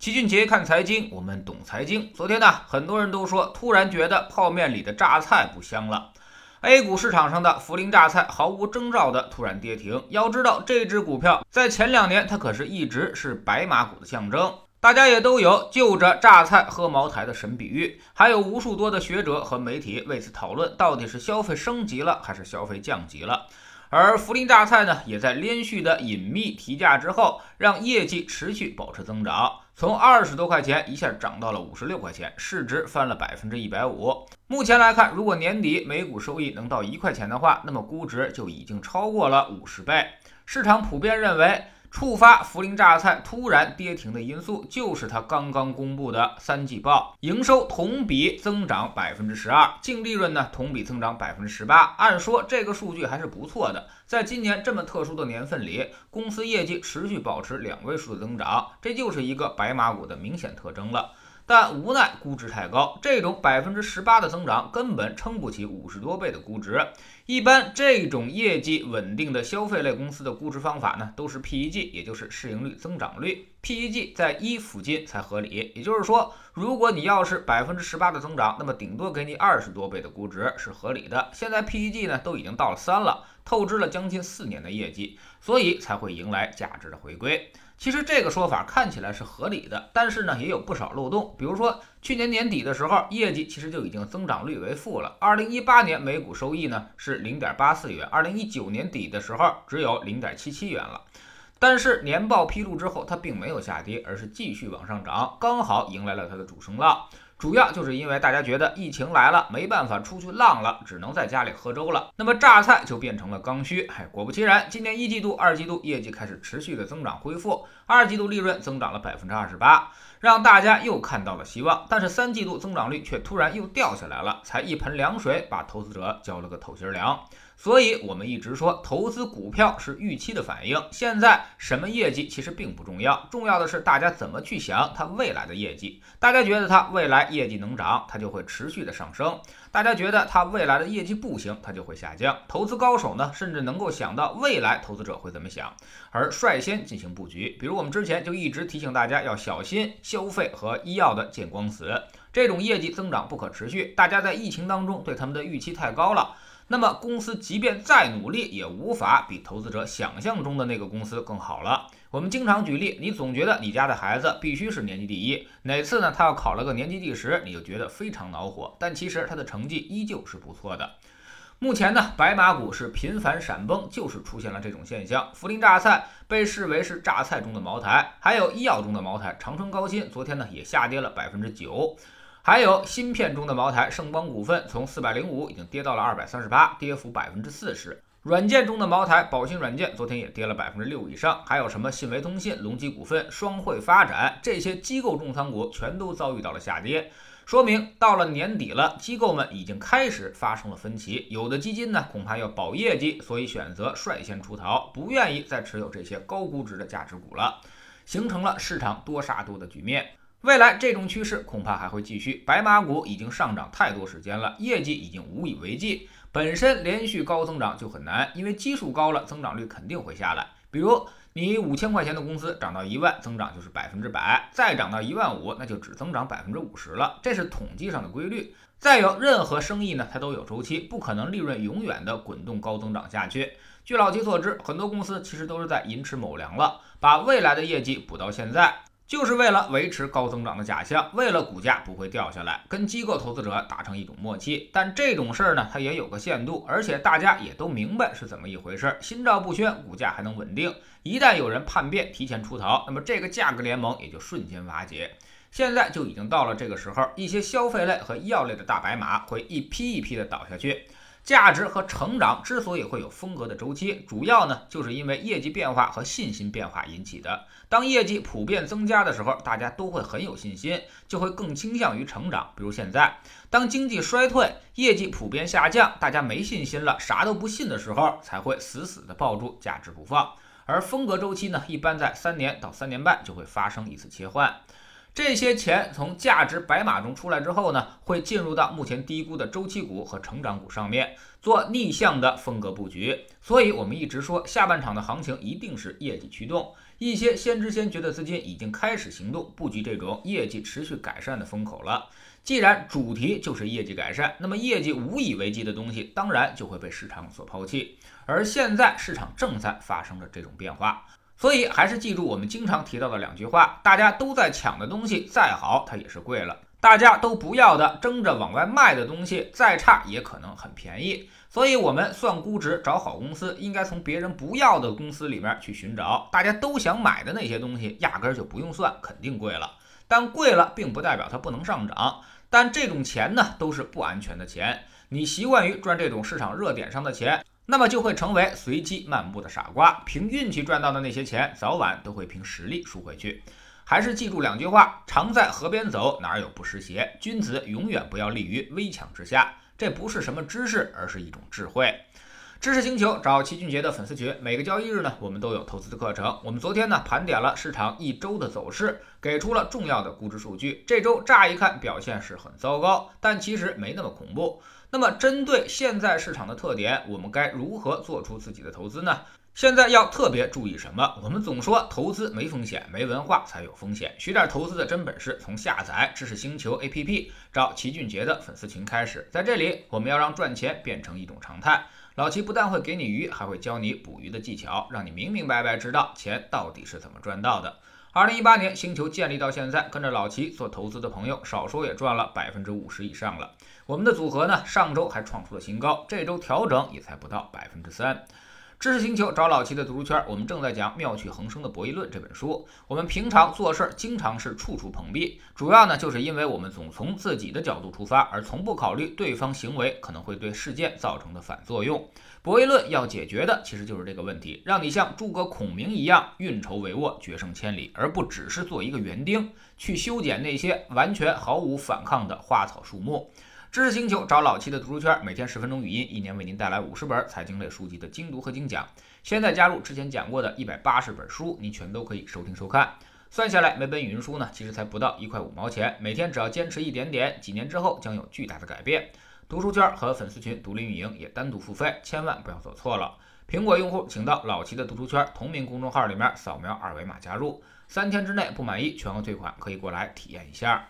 齐俊杰看财经，我们懂财经。昨天呢，很多人都说，突然觉得泡面里的榨菜不香了。A 股市场上的涪陵榨菜毫无征兆的突然跌停。要知道，这只股票在前两年它可是一直是白马股的象征，大家也都有就着榨菜喝茅台的神比喻，还有无数多的学者和媒体为此讨论，到底是消费升级了还是消费降级了。而涪陵榨菜呢，也在连续的隐秘提价之后，让业绩持续保持增长，从二十多块钱一下涨到了五十六块钱，市值翻了百分之一百五。目前来看，如果年底每股收益能到一块钱的话，那么估值就已经超过了五十倍。市场普遍认为。触发涪陵榨菜突然跌停的因素，就是它刚刚公布的三季报，营收同比增长百分之十二，净利润呢同比增长百分之十八。按说这个数据还是不错的，在今年这么特殊的年份里，公司业绩持续保持两位数的增长，这就是一个白马股的明显特征了。但无奈估值太高，这种百分之十八的增长根本撑不起五十多倍的估值。一般这种业绩稳定的消费类公司的估值方法呢，都是 PEG，也就是市盈率增长率，PEG 在一附近才合理。也就是说，如果你要是百分之十八的增长，那么顶多给你二十多倍的估值是合理的。现在 PEG 呢都已经到了三了，透支了将近四年的业绩，所以才会迎来价值的回归。其实这个说法看起来是合理的，但是呢也有不少漏洞。比如说去年年底的时候，业绩其实就已经增长率为负了。二零一八年每股收益呢是零点八四元，二零一九年底的时候只有零点七七元了。但是年报披露之后，它并没有下跌，而是继续往上涨，刚好迎来了它的主升浪。主要就是因为大家觉得疫情来了，没办法出去浪了，只能在家里喝粥了。那么榨菜就变成了刚需。哎，果不其然，今年一季度、二季度业绩开始持续的增长恢复，二季度利润增长了百分之二十八，让大家又看到了希望。但是三季度增长率却突然又掉下来了，才一盆凉水把投资者浇了个透心凉。所以，我们一直说，投资股票是预期的反应。现在什么业绩其实并不重要，重要的是大家怎么去想它未来的业绩。大家觉得它未来业绩能涨，它就会持续的上升；大家觉得它未来的业绩不行，它就会下降。投资高手呢，甚至能够想到未来投资者会怎么想，而率先进行布局。比如我们之前就一直提醒大家要小心消费和医药的见光死，这种业绩增长不可持续。大家在疫情当中对他们的预期太高了。那么公司即便再努力，也无法比投资者想象中的那个公司更好了。我们经常举例，你总觉得你家的孩子必须是年级第一，哪次呢他要考了个年级第十，你就觉得非常恼火。但其实他的成绩依旧是不错的。目前呢，白马股是频繁闪崩，就是出现了这种现象。涪陵榨菜被视为是榨菜中的茅台，还有医药中的茅台，长春高新昨天呢也下跌了百分之九。还有芯片中的茅台，盛邦股份从四百零五已经跌到了二百三十八，跌幅百分之四十。软件中的茅台，宝信软件昨天也跌了百分之六以上。还有什么信维通信、隆基股份、双汇发展这些机构重仓股，全都遭遇到了下跌。说明到了年底了，机构们已经开始发生了分歧。有的基金呢，恐怕要保业绩，所以选择率先出逃，不愿意再持有这些高估值的价值股了，形成了市场多杀多的局面。未来这种趋势恐怕还会继续。白马股已经上涨太多时间了，业绩已经无以为继。本身连续高增长就很难，因为基数高了，增长率肯定会下来。比如你五千块钱的公司涨到一万，增长就是百分之百；再涨到一万五，那就只增长百分之五十了。这是统计上的规律。再有，任何生意呢，它都有周期，不可能利润永远的滚动高增长下去。据老齐所知，很多公司其实都是在寅吃卯粮了，把未来的业绩补到现在。就是为了维持高增长的假象，为了股价不会掉下来，跟机构投资者达成一种默契。但这种事儿呢，它也有个限度，而且大家也都明白是怎么一回事，心照不宣，股价还能稳定。一旦有人叛变，提前出逃，那么这个价格联盟也就瞬间瓦解。现在就已经到了这个时候，一些消费类和医药类的大白马会一批一批的倒下去。价值和成长之所以会有风格的周期，主要呢就是因为业绩变化和信心变化引起的。当业绩普遍增加的时候，大家都会很有信心，就会更倾向于成长。比如现在，当经济衰退，业绩普遍下降，大家没信心了，啥都不信的时候，才会死死的抱住价值不放。而风格周期呢，一般在三年到三年半就会发生一次切换。这些钱从价值白马中出来之后呢，会进入到目前低估的周期股和成长股上面做逆向的风格布局。所以，我们一直说下半场的行情一定是业绩驱动，一些先知先觉的资金已经开始行动，布局这种业绩持续改善的风口了。既然主题就是业绩改善，那么业绩无以为继的东西，当然就会被市场所抛弃。而现在市场正在发生着这种变化，所以还是记住我们经常提到的两句话：大家都在抢的东西，再好它也是贵了；大家都不要的、争着往外卖的东西，再差也可能很便宜。所以，我们算估值、找好公司，应该从别人不要的公司里面去寻找大家都想买的那些东西，压根儿就不用算，肯定贵了。但贵了，并不代表它不能上涨。但这种钱呢，都是不安全的钱。你习惯于赚这种市场热点上的钱，那么就会成为随机漫步的傻瓜。凭运气赚到的那些钱，早晚都会凭实力输回去。还是记住两句话：常在河边走，哪有不湿鞋？君子永远不要立于危墙之下。这不是什么知识，而是一种智慧。知识星球找齐俊杰的粉丝群，每个交易日呢，我们都有投资的课程。我们昨天呢，盘点了市场一周的走势，给出了重要的估值数据。这周乍一看表现是很糟糕，但其实没那么恐怖。那么针对现在市场的特点，我们该如何做出自己的投资呢？现在要特别注意什么？我们总说投资没风险，没文化才有风险。学点投资的真本事，从下载知识星球 APP，找齐俊杰的粉丝群开始。在这里，我们要让赚钱变成一种常态。老齐不但会给你鱼，还会教你捕鱼的技巧，让你明明白白知道钱到底是怎么赚到的。二零一八年星球建立到现在，跟着老齐做投资的朋友，少说也赚了百分之五十以上了。我们的组合呢，上周还创出了新高，这周调整也才不到百分之三。知识星球找老齐的读书圈，我们正在讲《妙趣横生的博弈论》这本书。我们平常做事儿经常是处处碰壁，主要呢就是因为我们总从自己的角度出发，而从不考虑对方行为可能会对事件造成的反作用。博弈论要解决的其实就是这个问题，让你像诸葛孔明一样运筹帷幄，决胜千里，而不只是做一个园丁，去修剪那些完全毫无反抗的花草树木。知识星球找老七的读书圈，每天十分钟语音，一年为您带来五十本财经类书籍的精读和精讲。现在加入之前讲过的一百八十本书，您全都可以收听收看。算下来，每本语音书呢，其实才不到一块五毛钱。每天只要坚持一点点，几年之后将有巨大的改变。读书圈和粉丝群独立运营也单独付费，千万不要走错了。苹果用户请到老七的读书圈同名公众号里面扫描二维码加入，三天之内不满意全额退款，可以过来体验一下。